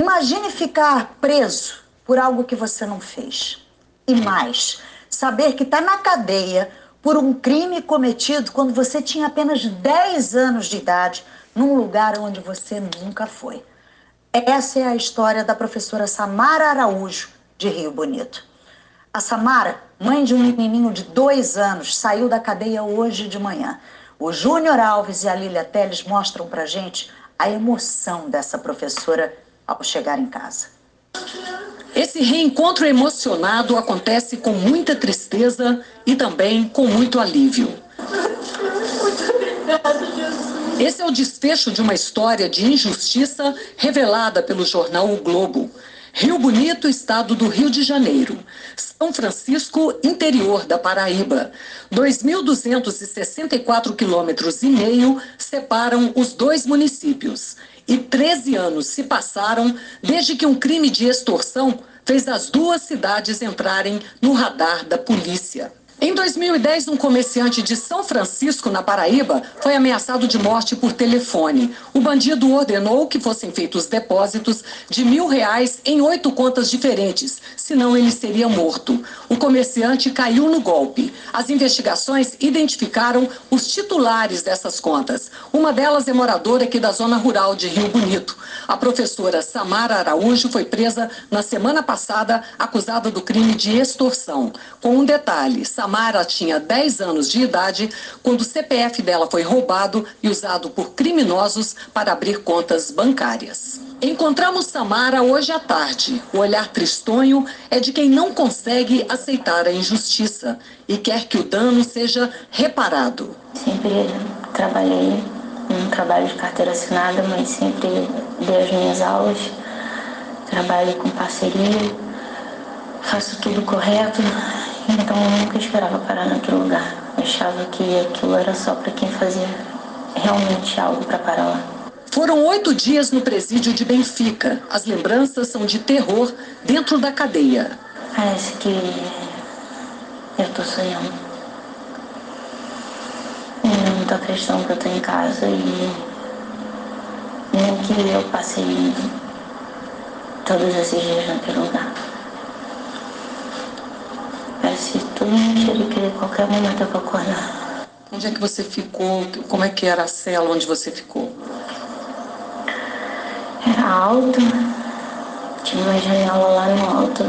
Imagine ficar preso por algo que você não fez. E mais, saber que está na cadeia por um crime cometido quando você tinha apenas 10 anos de idade, num lugar onde você nunca foi. Essa é a história da professora Samara Araújo, de Rio Bonito. A Samara, mãe de um menininho de dois anos, saiu da cadeia hoje de manhã. O Júnior Alves e a Lília Teles mostram pra gente a emoção dessa professora ao chegar em casa. Esse reencontro emocionado acontece com muita tristeza e também com muito alívio. Muito obrigada, Jesus. Esse é o desfecho de uma história de injustiça revelada pelo jornal O Globo. Rio Bonito, estado do Rio de Janeiro. São Francisco, interior da Paraíba. 2.264 quilômetros e meio separam os dois municípios e 13 anos se passaram desde que um crime de extorsão fez as duas cidades entrarem no radar da polícia. Em 2010, um comerciante de São Francisco, na Paraíba, foi ameaçado de morte por telefone. O bandido ordenou que fossem feitos depósitos de mil reais em oito contas diferentes, senão ele seria morto. O comerciante caiu no golpe. As investigações identificaram os titulares dessas contas. Uma delas é moradora aqui da zona rural de Rio Bonito. A professora Samara Araújo foi presa na semana passada, acusada do crime de extorsão. Com um detalhe: Samara Samara tinha 10 anos de idade quando o CPF dela foi roubado e usado por criminosos para abrir contas bancárias. Encontramos Samara hoje à tarde. O olhar tristonho é de quem não consegue aceitar a injustiça e quer que o dano seja reparado. Sempre trabalhei um trabalho de carteira assinada, mas sempre dei as minhas aulas, trabalho com parceria, faço tudo correto, então eu nunca esperava parar naquele lugar. Eu achava que aquilo era só para quem fazia realmente algo para parar lá. Foram oito dias no presídio de Benfica. As lembranças são de terror dentro da cadeia. Parece que eu tô sonhando. Eu não tô acreditando que eu tô em casa e nem que eu passei todos esses dias naquele lugar. Tudo mentira que qualquer momento eu vou acordar. Onde é que você ficou? Como é que era a cela onde você ficou? Era alto, tinha uma janela lá no alto,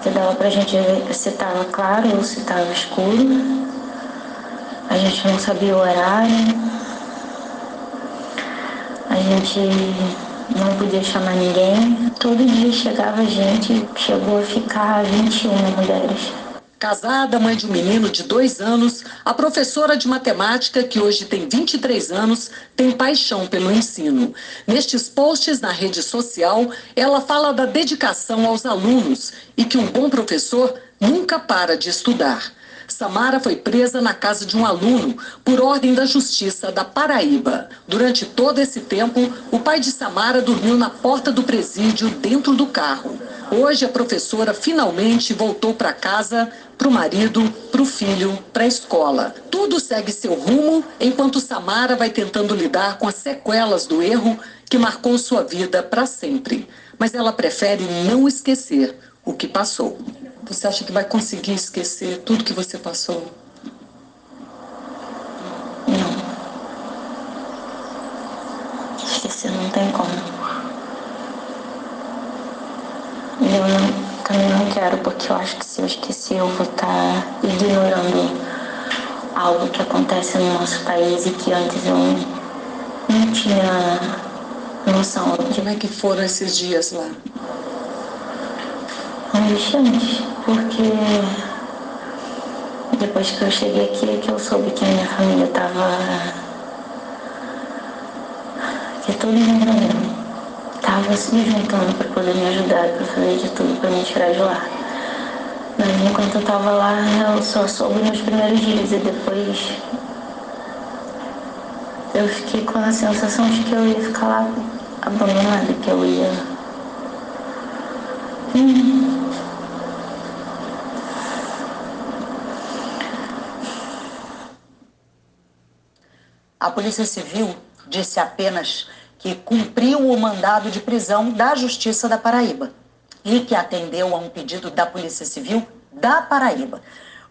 que dava pra gente ver se estava claro ou se estava escuro. A gente não sabia o horário. A gente não podia chamar ninguém. Todo dia chegava gente, chegou a ficar 21 mulheres. Casada, mãe de um menino de dois anos, a professora de matemática, que hoje tem 23 anos, tem paixão pelo ensino. Nestes posts na rede social, ela fala da dedicação aos alunos e que um bom professor nunca para de estudar. Samara foi presa na casa de um aluno por ordem da Justiça da Paraíba. Durante todo esse tempo, o pai de Samara dormiu na porta do presídio dentro do carro. Hoje a professora finalmente voltou para casa, para o marido, para o filho, para a escola. Tudo segue seu rumo enquanto Samara vai tentando lidar com as sequelas do erro que marcou sua vida para sempre. Mas ela prefere não esquecer o que passou. Você acha que vai conseguir esquecer tudo que você passou? Não. Esquecer não tem como. Eu não, também não quero, porque eu acho que se eu esquecer, eu vou estar tá ignorando algo que acontece no nosso país e que antes eu não tinha noção. Como é que foram esses dias lá? Angustiante, porque depois que eu cheguei aqui é que eu soube que a minha família estava. que todo mundo estava se juntando para poder me ajudar, para fazer de tudo para me tirar de lá. Mas enquanto eu estava lá, eu só soube nos primeiros dias e depois eu fiquei com a sensação de que eu ia ficar lá abandonada, que eu ia. Hum. A Polícia Civil disse apenas que cumpriu o mandado de prisão da Justiça da Paraíba e que atendeu a um pedido da Polícia Civil da Paraíba.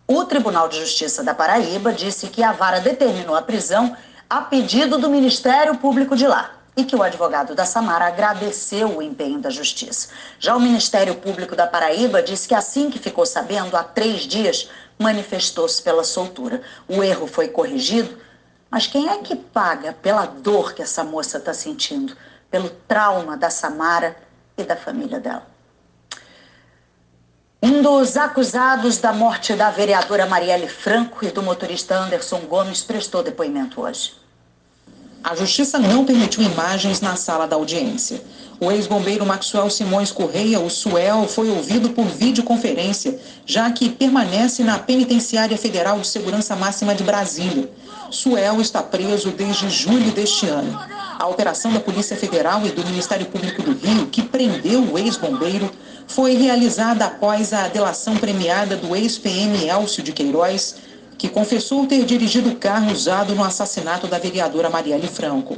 O Tribunal de Justiça da Paraíba disse que a vara determinou a prisão a pedido do Ministério Público de lá e que o advogado da Samara agradeceu o empenho da Justiça. Já o Ministério Público da Paraíba disse que assim que ficou sabendo, há três dias, manifestou-se pela soltura. O erro foi corrigido, mas quem é que paga pela dor que essa moça está sentindo, pelo trauma da Samara e da família dela? Um dos acusados da morte da vereadora Marielle Franco e do motorista Anderson Gomes prestou depoimento hoje. A justiça não permitiu imagens na sala da audiência. O ex-bombeiro Maxwell Simões Correia, o Suel, foi ouvido por videoconferência, já que permanece na Penitenciária Federal de Segurança Máxima de Brasília. Suel está preso desde julho deste ano. A operação da Polícia Federal e do Ministério Público do Rio, que prendeu o ex-bombeiro, foi realizada após a delação premiada do ex-PM Elcio de Queiroz, que confessou ter dirigido o carro usado no assassinato da vereadora Marielle Franco.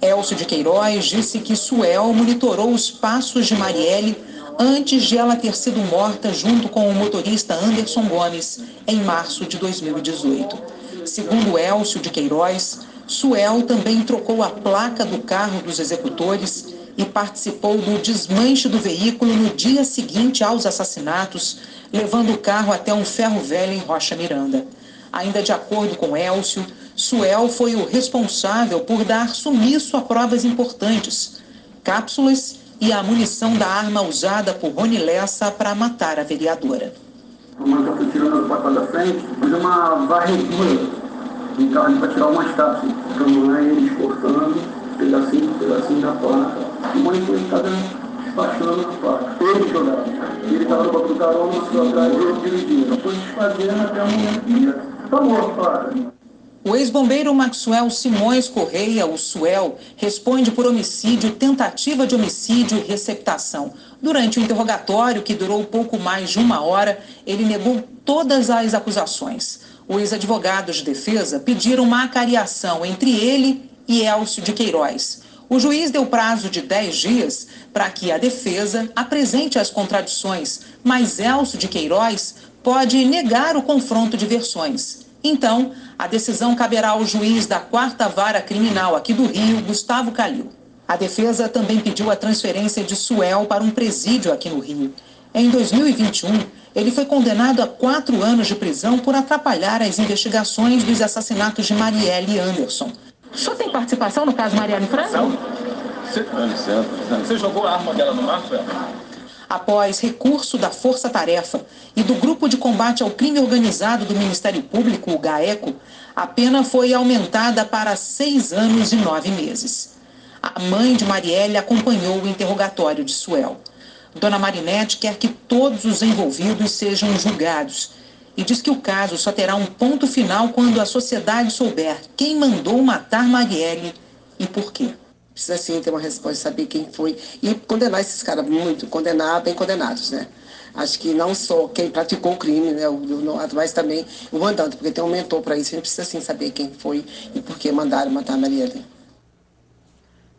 Elcio de Queiroz disse que Suel monitorou os passos de Marielle antes de ela ter sido morta junto com o motorista Anderson Gomes em março de 2018. Segundo Elcio de Queiroz, Suel também trocou a placa do carro dos executores e participou do desmanche do veículo no dia seguinte aos assassinatos, levando o carro até um ferro velho em Rocha Miranda. Ainda de acordo com Elcio, Suel foi o responsável por dar sumiço a provas importantes, cápsulas e a munição da arma usada por Rony Lessa para matar a vereadora. O mano foi tirando o pacote da frente, fiz uma varredura então ali para tirar umas cápsulas. Então ele esforçando, pedacinho por pedacinho da placa o monitor estava despachando a placa. Ele jogava. Ele estava no banco do carona, atrás, eu dirigindo. Foi desfazendo até o momento que tomou a placa. O ex-bombeiro Maxwell Simões Correia, o Suel, responde por homicídio, tentativa de homicídio e receptação. Durante o interrogatório, que durou pouco mais de uma hora, ele negou todas as acusações. Os advogados de defesa pediram uma acariação entre ele e Elcio de Queiroz. O juiz deu prazo de 10 dias para que a defesa apresente as contradições, mas Elcio de Queiroz pode negar o confronto de versões. Então, a decisão caberá ao juiz da quarta vara criminal aqui do Rio, Gustavo Calil. A defesa também pediu a transferência de Suel para um presídio aqui no Rio. Em 2021, ele foi condenado a quatro anos de prisão por atrapalhar as investigações dos assassinatos de Marielle Anderson. O senhor tem participação no caso Marielle Franco? Você, você jogou a arma dela no mar, Após recurso da Força Tarefa e do Grupo de Combate ao Crime Organizado do Ministério Público, o GAECO, a pena foi aumentada para seis anos e nove meses. A mãe de Marielle acompanhou o interrogatório de Suel. Dona Marinette quer que todos os envolvidos sejam julgados e diz que o caso só terá um ponto final quando a sociedade souber quem mandou matar Marielle e por quê. Precisa sim ter uma resposta, saber quem foi e condenar esses caras muito, condenar bem condenados, né? Acho que não só quem praticou o crime, né, mas também o mandante, porque tem um mentor para isso, a gente precisa sim saber quem foi e por que mandaram matar a Marielle.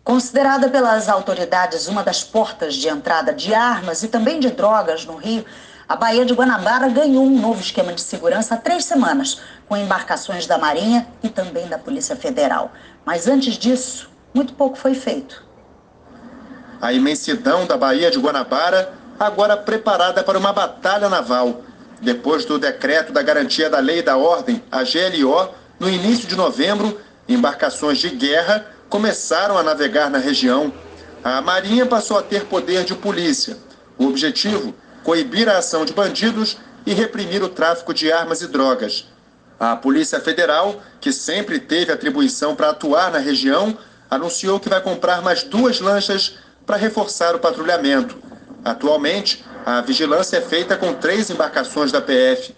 Considerada pelas autoridades uma das portas de entrada de armas e também de drogas no Rio, a Baía de Guanabara ganhou um novo esquema de segurança há três semanas, com embarcações da Marinha e também da Polícia Federal. Mas antes disso, muito pouco foi feito. A imensidão da Baía de Guanabara, agora preparada para uma batalha naval. Depois do decreto da Garantia da Lei e da Ordem, a GLO, no início de novembro, embarcações de guerra começaram a navegar na região. A Marinha passou a ter poder de polícia. O objetivo coibir a ação de bandidos e reprimir o tráfico de armas e drogas. A Polícia Federal, que sempre teve atribuição para atuar na região, anunciou que vai comprar mais duas lanchas para reforçar o patrulhamento. Atualmente, a vigilância é feita com três embarcações da PF.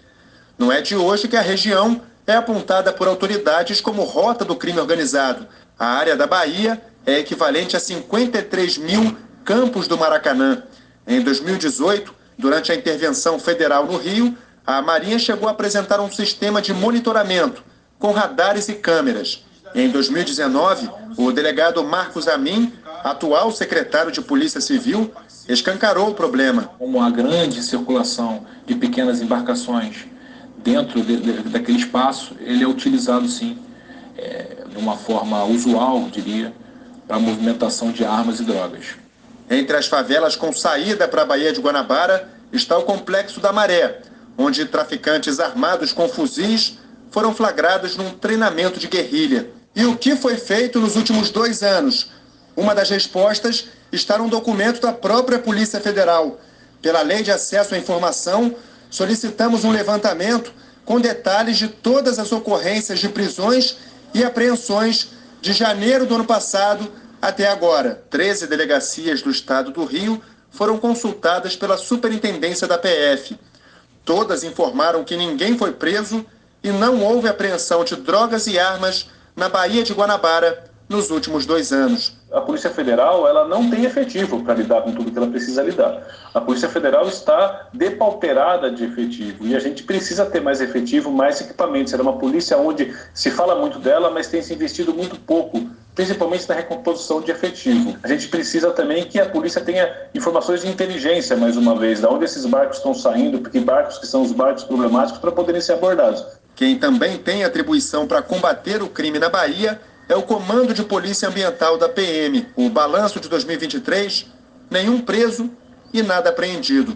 Não é de hoje que a região é apontada por autoridades como rota do crime organizado. A área da Bahia é equivalente a 53 mil campos do Maracanã. Em 2018, Durante a intervenção federal no Rio, a Marinha chegou a apresentar um sistema de monitoramento com radares e câmeras. Em 2019, o delegado Marcos Amin, atual secretário de Polícia Civil, escancarou o problema. Como a grande circulação de pequenas embarcações dentro de, de, daquele espaço, ele é utilizado sim, é, de uma forma usual, diria, para a movimentação de armas e drogas. Entre as favelas com saída para a Baía de Guanabara está o Complexo da Maré, onde traficantes armados com fuzis foram flagrados num treinamento de guerrilha. E o que foi feito nos últimos dois anos? Uma das respostas está num documento da própria Polícia Federal. Pela Lei de Acesso à Informação, solicitamos um levantamento com detalhes de todas as ocorrências de prisões e apreensões de janeiro do ano passado até agora. 13 delegacias do estado do Rio foram consultadas pela Superintendência da PF. Todas informaram que ninguém foi preso e não houve apreensão de drogas e armas na Baía de Guanabara nos últimos dois anos. A Polícia Federal ela não tem efetivo para lidar com tudo que ela precisa lidar. A Polícia Federal está depauperada de efetivo e a gente precisa ter mais efetivo, mais equipamentos. Era uma polícia onde se fala muito dela, mas tem se investido muito pouco, principalmente na recomposição de efetivo. A gente precisa também que a polícia tenha informações de inteligência, mais uma vez, de onde esses barcos estão saindo, porque barcos que são os barcos problemáticos para poderem ser abordados. Quem também tem atribuição para combater o crime na Bahia é o Comando de Polícia Ambiental da PM. O balanço de 2023, nenhum preso e nada apreendido.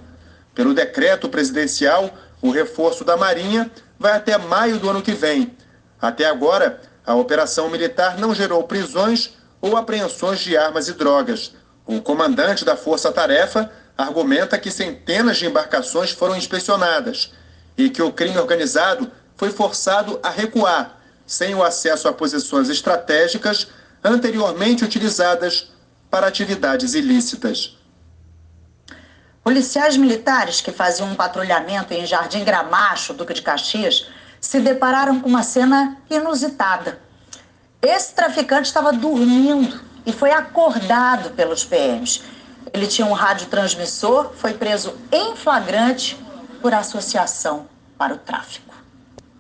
Pelo decreto presidencial, o reforço da Marinha vai até maio do ano que vem. Até agora, a operação militar não gerou prisões ou apreensões de armas e drogas. O comandante da Força Tarefa argumenta que centenas de embarcações foram inspecionadas e que o crime organizado foi forçado a recuar sem o acesso a posições estratégicas anteriormente utilizadas para atividades ilícitas. Policiais militares que faziam um patrulhamento em Jardim Gramacho, Duque de Caxias, se depararam com uma cena inusitada. Esse traficante estava dormindo e foi acordado pelos PMs. Ele tinha um radiotransmissor, foi preso em flagrante por associação para o tráfico.